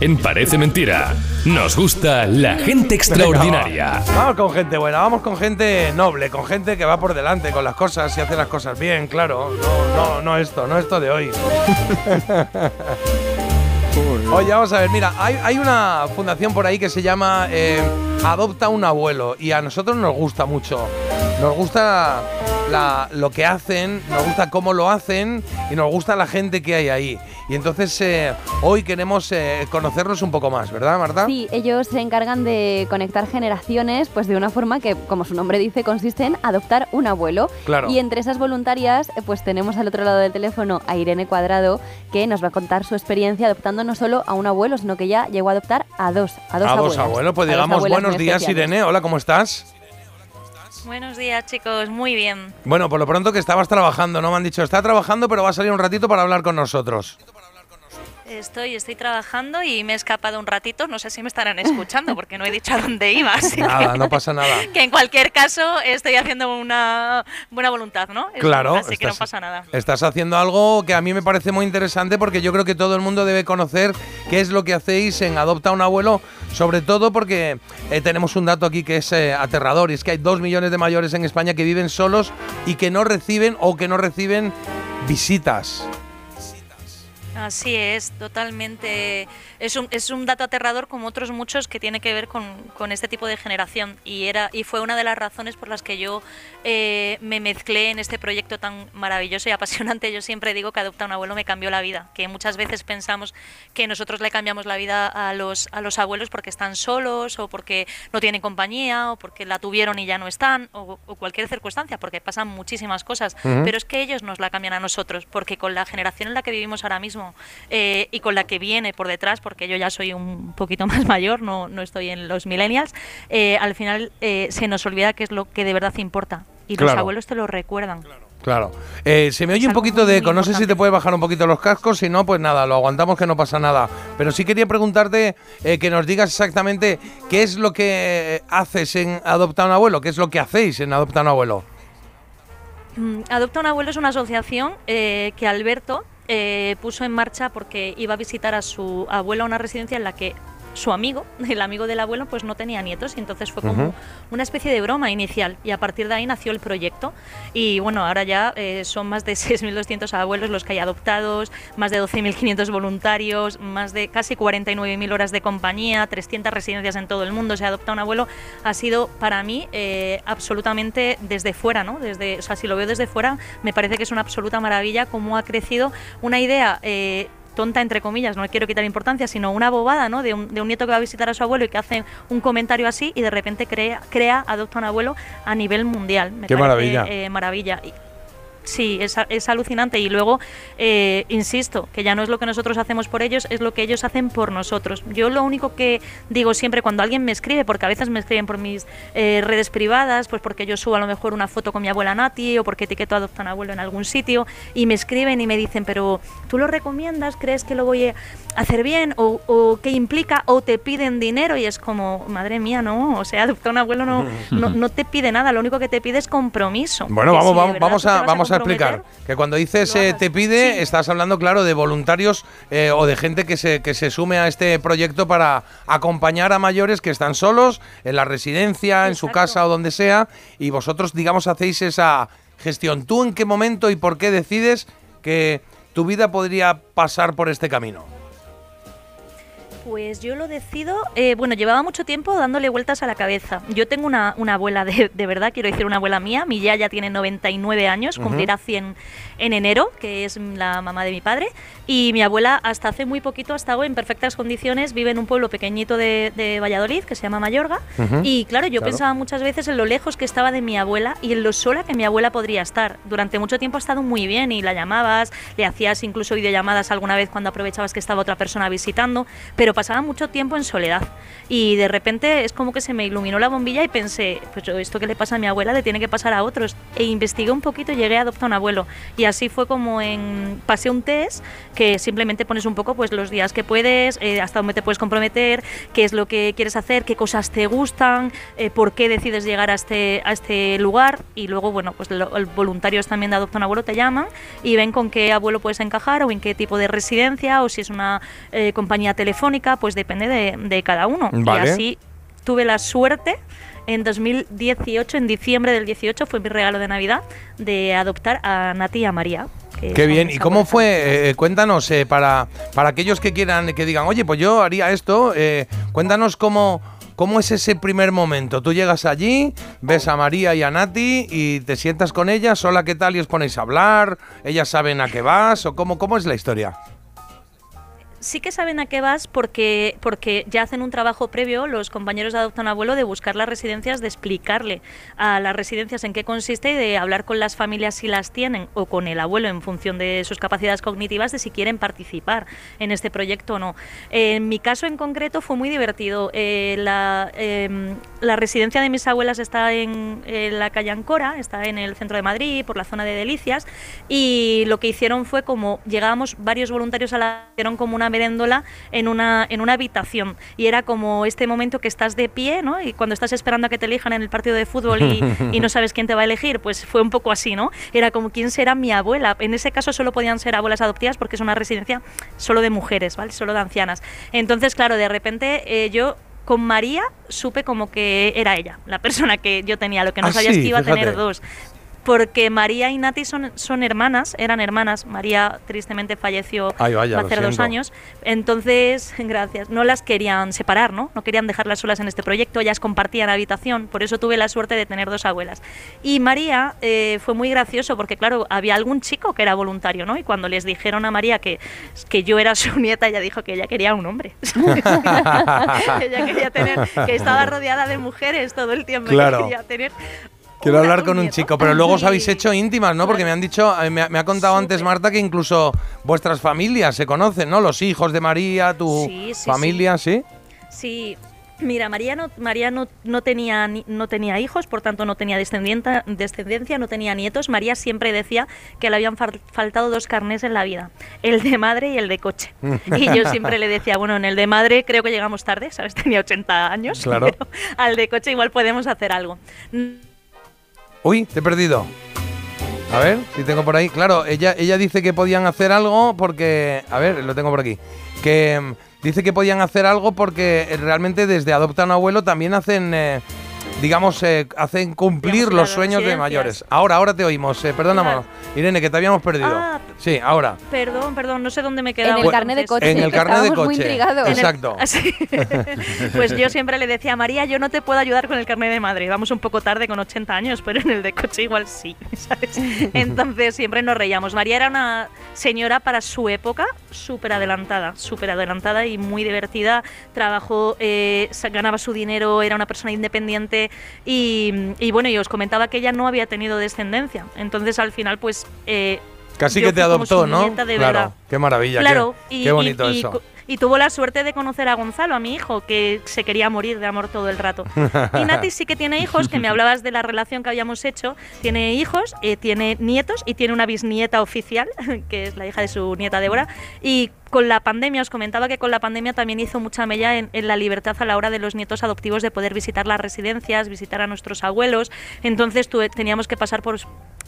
En Parece Mentira, nos gusta la gente extraordinaria. Vamos con gente buena, vamos con gente noble, con gente que va por delante con las cosas y hace las cosas bien, claro. No, no, no esto, no esto de hoy. Oye, vamos a ver, mira, hay, hay una fundación por ahí que se llama eh, Adopta un abuelo y a nosotros nos gusta mucho. Nos gusta la- lo que hacen, nos gusta cómo lo hacen y nos gusta la gente que hay ahí. Y entonces eh, hoy queremos eh, conocerlos un poco más, ¿verdad, Marta? Sí, ellos se encargan de conectar generaciones pues de una forma que, como su nombre dice, consiste en adoptar un abuelo. Claro. Y entre esas voluntarias, eh, pues tenemos al otro lado del teléfono a Irene Cuadrado, que nos va a contar su experiencia adoptando no solo a un abuelo, sino que ya llegó a adoptar a dos, a dos a abuelos. dos abuelos, pues digamos buenos días, especiales. Irene. Hola, ¿cómo estás? Buenos días, chicos. Muy bien. Bueno, por lo pronto que estabas trabajando, ¿no? Me han dicho, está trabajando, pero va a salir un ratito para hablar con nosotros. Estoy, estoy trabajando y me he escapado un ratito. No sé si me estarán escuchando porque no he dicho a dónde iba. así Nada, que- no pasa nada. Que en cualquier caso estoy haciendo una buena voluntad, ¿no? Claro, Así que no pasa nada. Estás haciendo algo que a mí me parece muy interesante porque yo creo que todo el mundo debe conocer qué es lo que hacéis en Adopta un Abuelo, sobre todo porque eh, tenemos un dato aquí que es eh, aterrador y es que hay dos millones de mayores en España que viven solos y que no reciben o que no reciben visitas. Así es, totalmente. Es un, es un dato aterrador como otros muchos que tiene que ver con, con este tipo de generación y era y fue una de las razones por las que yo eh, me mezclé en este proyecto tan maravilloso y apasionante. Yo siempre digo que adopta un abuelo me cambió la vida, que muchas veces pensamos que nosotros le cambiamos la vida a los a los abuelos porque están solos o porque no tienen compañía o porque la tuvieron y ya no están o, o cualquier circunstancia, porque pasan muchísimas cosas. Ujú. Pero es que ellos nos la cambian a nosotros, porque con la generación en la que vivimos ahora mismo eh, y con la que viene por detrás, porque yo ya soy un poquito más mayor, no, no estoy en los millennials, eh, al final eh, se nos olvida qué es lo que de verdad importa. Y los abuelos te lo recuerdan. Claro. Eh, se me oye un poquito de eco. No sé si te puedes bajar un poquito los cascos. Si no, pues nada, lo aguantamos que no pasa nada. Pero sí quería preguntarte eh, que nos digas exactamente qué es lo que haces en Adopta un Abuelo. ¿Qué es lo que hacéis en Adopta un Abuelo? Mm, Adopta un abuelo es una asociación eh, que Alberto eh, puso en marcha porque iba a visitar a su abuelo a una residencia en la que su amigo, el amigo del abuelo, pues no tenía nietos y entonces fue como una especie de broma inicial. Y a partir de ahí nació el proyecto. Y bueno, ahora ya eh, son más de 6.200 abuelos los que hay adoptados, más de 12.500 voluntarios, más de casi 49.000 horas de compañía, 300 residencias en todo el mundo, se adopta un abuelo, ha sido para mí eh, absolutamente desde fuera, ¿no? Desde, o sea, si lo veo desde fuera, me parece que es una absoluta maravilla cómo ha crecido una idea eh, tonta entre comillas, no le quiero quitar importancia, sino una bobada, ¿no? De un, de un nieto que va a visitar a su abuelo y que hace un comentario así y de repente crea, crea adopta un abuelo a nivel mundial. Me Qué parece, maravilla. eh, maravilla. Y- Sí, es, a- es alucinante. Y luego, eh, insisto, que ya no es lo que nosotros hacemos por ellos, es lo que ellos hacen por nosotros. Yo lo único que digo siempre cuando alguien me escribe, porque a veces me escriben por mis eh, redes privadas, pues porque yo subo a lo mejor una foto con mi abuela Nati o porque etiqueto a Adopta un Abuelo en algún sitio, y me escriben y me dicen, pero ¿tú lo recomiendas? ¿Crees que lo voy a hacer bien? ¿O, o qué implica? ¿O te piden dinero? Y es como, madre mía, no. O sea, Adopta un Abuelo no, no, no te pide nada, lo único que te pide es compromiso. Bueno, vamos, si a, vamos a explicar que cuando dices eh, te pide, Sí. estás hablando, claro, de voluntarios eh, o de gente que se, que se sume a este proyecto para acompañar a mayores que están solos en la residencia, en su casa o donde sea, y vosotros, digamos, hacéis esa gestión. ¿Tú en qué momento y por qué decides que tu vida podría pasar por este camino? Pues yo lo decido, eh, bueno, llevaba mucho tiempo dándole vueltas a la cabeza. Yo tengo una, una abuela de, de verdad, quiero decir una abuela mía, mi ya ya tiene 99 años, Ujú. cumplirá 100 en enero, que es la mamá de mi padre, y mi abuela hasta hace muy poquito ha estado en perfectas condiciones, vive en un pueblo pequeñito de, de Valladolid que se llama Mayorga, Ujú. y claro, yo Claro. pensaba muchas veces en lo lejos que estaba de mi abuela y en lo sola que mi abuela podría estar. Durante mucho tiempo ha estado muy bien y la llamabas, le hacías incluso videollamadas alguna vez cuando aprovechabas que estaba otra persona visitando, pero pasaba mucho tiempo en soledad. Y de repente es como que se me iluminó la bombilla y pensé, pues esto que le pasa a mi abuela le tiene que pasar a otros. E investigué un poquito y llegué a adoptar un abuelo. Y así fue como en pasé un test que simplemente pones un poco pues los días que puedes, eh, hasta dónde te puedes comprometer, qué es lo que quieres hacer, qué cosas te gustan, eh, por qué decides llegar a este, a este lugar. Y luego, bueno, pues lo- el voluntarios también de Adopta un Abuelo te llaman y ven con qué abuelo puedes encajar o en qué tipo de residencia o si es una eh, compañía telefónica, pues depende de, de cada uno. Vale. Y así tuve la suerte en 2018, en diciembre del 18, fue mi regalo de Navidad, de adoptar a Nati y a María. que Qué bien. ¿Y cómo fue? adoptivas. Eh, cuéntanos, eh, para, para aquellos que quieran, que digan, oye, pues yo haría esto, eh, cuéntanos cómo, cómo es ese primer momento. Tú llegas allí, ves a María y a Nati y te sientas con ellas, hola, ¿qué tal? Y os ponéis a hablar, ellas saben a qué vas, o cómo, cómo es la historia. Sí que saben a qué vas porque, porque ya hacen un trabajo previo los compañeros de Adopta un Abuelo de buscar las residencias, de explicarle a las residencias en qué consiste y de hablar con las familias si las tienen o con el abuelo en función de sus capacidades cognitivas de si quieren participar en este proyecto o no. En mi caso en concreto fue muy divertido. Eh, la, em, la residencia de mis abuelas está en, en la calle Ancora, está en el centro de Madrid, por la zona de Delicias, y lo que hicieron fue como llegábamos varios voluntarios a la hicieron como una meréndola en una en una habitación y era como este momento que estás de pie, ¿no? Y cuando estás esperando a que te elijan en el partido de fútbol y, y no sabes quién te va a elegir, pues fue un poco así, ¿no? Era como quién será mi abuela. En ese caso solo podían ser abuelas adoptivas porque es una residencia solo de mujeres, ¿vale? Solo de ancianas. Entonces, claro, de repente eh, yo con María supe como que era ella, la persona que yo tenía, lo que no Ah, sabía es sí, que iba a tener fíjate. dos. Porque María y Nati son, son hermanas, eran hermanas. María tristemente falleció Ay, vaya, lo hace dos años. Entonces, gracias, no las querían separar, ¿no? No querían dejarlas solas en este proyecto, ellas compartían habitación, por eso tuve la suerte de tener dos abuelas. Y María eh, fue muy gracioso porque, claro, había algún chico que era voluntario, ¿no? Y cuando les dijeron a María que, que yo era su nieta, ella dijo que ella quería un hombre. ella quería tener, que estaba rodeada de mujeres todo el tiempo. Claro. que quería tener Quiero hablar con un chico, pero luego os habéis hecho íntimas, ¿no? Porque me han dicho, eh, me, ha- me ha contado antes. Marta que incluso vuestras familias se conocen, ¿no? Los hijos de María, tu Sí, sí, familia, ¿sí? Sí, mira, María no, María no, no tenía, no tenía hijos, por tanto no tenía descendencia, no tenía nietos. María siempre decía que le habían fal- faltado dos carnés en la vida, el de madre y el de coche. Y yo siempre le decía, bueno, en el de madre creo que llegamos tarde, ¿sabes? Tenía 80 años, Claro. pero al de coche igual podemos hacer algo. Uy, te he perdido. A ver, si tengo por ahí. Claro, ella, ella dice que podían hacer algo porque. A ver, lo tengo por aquí. Que mm, dice que podían hacer algo porque eh, realmente desde Adopta a un Abuelo también hacen. eh, digamos, eh, hacen cumplir los sueños de mayores. Ahora, ahora te oímos. Eh, perdóname, Claro. Irene, que te habíamos perdido. Ah. Sí, ahora. Perdón, perdón, no sé dónde me he En quedado. el carnet de coche. En el carnet de muy coche. intrigados. En el- Exacto. así. pues yo siempre le decía a María, yo no te puedo ayudar con el carnet de madre. Vamos un poco tarde con 80 años, pero en el de coche igual sí, ¿sabes? Entonces siempre nos reíamos. María era una señora para su época súper adelantada, súper adelantada y muy divertida. Trabajó, eh, sa- ganaba su dinero, era una persona independiente y, y bueno, y os comentaba que ella no había tenido descendencia. Entonces al final pues... eh, Casi yo que te adoptó, ¿no? nieta de claro. verdad. Qué maravilla. Claro, qué, y, qué bonito y- eso. y tuvo la suerte de conocer a Gonzalo, a mi hijo, que se quería morir de amor todo el rato. Y Nati sí que tiene hijos, que me hablabas de la relación que habíamos hecho. Tiene hijos, eh, tiene nietos y tiene una bisnieta oficial, que es la hija de su nieta Débora. Y con la pandemia, os comentaba que con la pandemia también hizo mucha mella en, en la libertad a la hora de los nietos adoptivos de poder visitar las residencias, visitar a nuestros abuelos. Entonces tuve- teníamos que pasar por,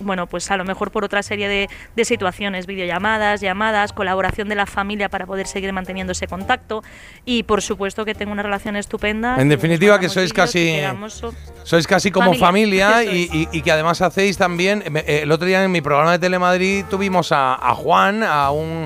bueno, pues a lo mejor por otra serie de, de situaciones, videollamadas, llamadas, colaboración de la familia para poder seguir manteniendo ese contacto. Y por supuesto que tengo una relación estupenda. En definitiva, que sois casi- so- Sois casi como familia, Familia, y, y- y que además hacéis también. eh, El otro día en mi programa de Telemadrid tuvimos a, a Juan, a un,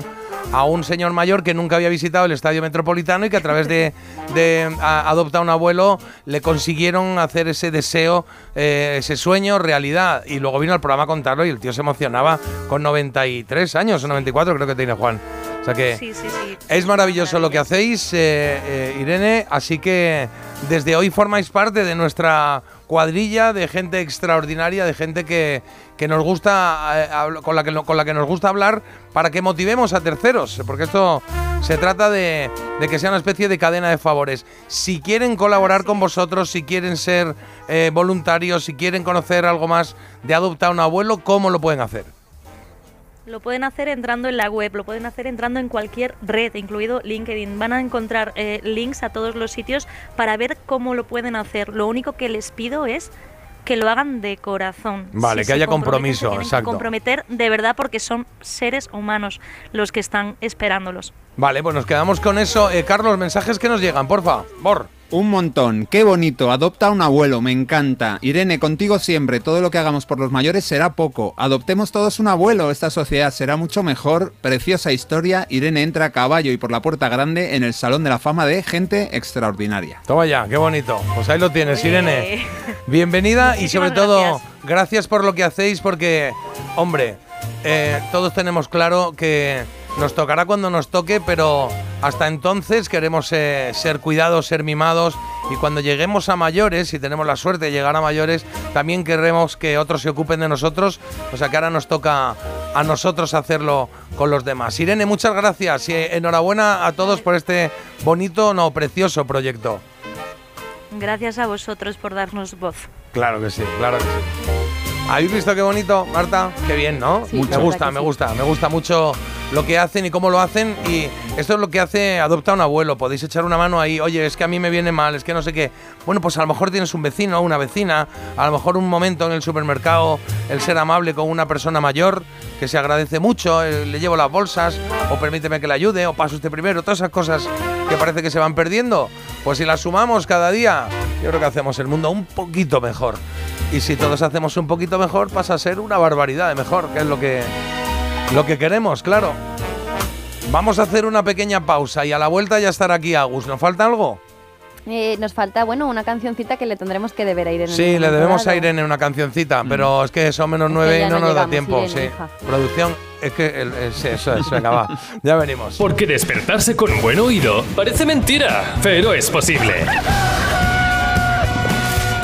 a un señor mayor que nunca había visitado el estadio metropolitano y que a través de, de a- Adopta a un abuelo le consiguieron hacer ese deseo, eh, ese sueño, realidad. Y luego vino al programa a contarlo y el tío se emocionaba con 93 años o 94, creo que tiene Juan. O sea que. Sí, sí, sí. Es maravilloso lo que hacéis, eh, eh, Irene, así que desde hoy formáis parte de nuestra cuadrilla de gente extraordinaria, de gente que, que nos gusta, eh, con, la que, con la que nos gusta hablar para que motivemos a terceros, porque esto se trata de, de que sea una especie de cadena de favores. Si quieren colaborar con vosotros, si quieren ser eh, voluntarios, si quieren conocer algo más de Adopta un Abuelo, ¿cómo lo pueden hacer? Lo pueden hacer entrando en la web, lo pueden hacer entrando en cualquier red, incluido LinkedIn. Van a encontrar eh, links a todos los sitios para ver cómo lo pueden hacer. Lo único que les pido es que lo hagan de corazón. Vale, que haya compromiso, exacto. comprometer de verdad porque son seres humanos los que están esperándolos. Vale, pues nos quedamos con eso. Eh, Carlos, mensajes que nos llegan, porfa. Bor. Un montón, qué bonito, adopta un abuelo, me encanta. Irene, contigo siempre, todo lo que hagamos por los mayores será poco. Adoptemos todos un abuelo, esta sociedad será mucho mejor. Preciosa historia, Irene entra a caballo y por la puerta grande en el Salón de la Fama de Gente Extraordinaria. Toma ya, qué bonito. Pues ahí lo tienes, Irene. Bienvenida y sobre todo, gracias. por lo que hacéis porque, hombre, eh, todos tenemos claro que nos tocará cuando nos toque, pero hasta entonces queremos eh, ser cuidados, ser mimados y cuando lleguemos a mayores, si tenemos la suerte de llegar a mayores, también queremos que otros se ocupen de nosotros, o sea que ahora nos toca a nosotros hacerlo con los demás. Irene, muchas gracias y enhorabuena a todos por este bonito, no, precioso proyecto. Gracias a vosotros por darnos voz. Claro que sí, claro que sí. ¿Habéis visto qué bonito, Marta? Qué bien, ¿no? me gusta, me gusta, me gusta mucho lo que hacen y cómo lo hacen. Y esto es lo que hace Adopta un abuelo. Podéis echar una mano ahí. Oye, es que a mí me viene mal, es que no sé qué. Bueno, pues a lo mejor tienes un vecino o una vecina. A lo mejor un momento en el supermercado, el ser amable con una persona mayor, que se agradece mucho. Eh, le llevo las bolsas, o permíteme que le ayude, o paso usted primero. Todas esas cosas que parece que se van perdiendo. Pues si las sumamos cada día, yo creo que hacemos el mundo un poquito mejor. Y si todos hacemos un poquito mejor, pasa a ser una barbaridad de mejor, que es lo que, lo que queremos, claro. Vamos a hacer una pequeña pausa y a la vuelta ya estará aquí Agus. ¿Nos falta algo? Eh, nos falta, bueno, una cancioncita que le tendremos que deber a Irene. Sí, le debemos a Irene una cancioncita, mm. pero es que son menos nueve y no, nos da tiempo. sí. Producción, es que eso es, venga, Ya venimos. Porque despertarse con un buen oído parece mentira, pero es posible.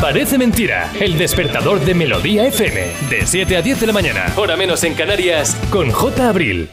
Parece mentira. El despertador de Melodía FM. De 7 a 10 de la mañana. Hora menos en Canarias. Con J. Abril.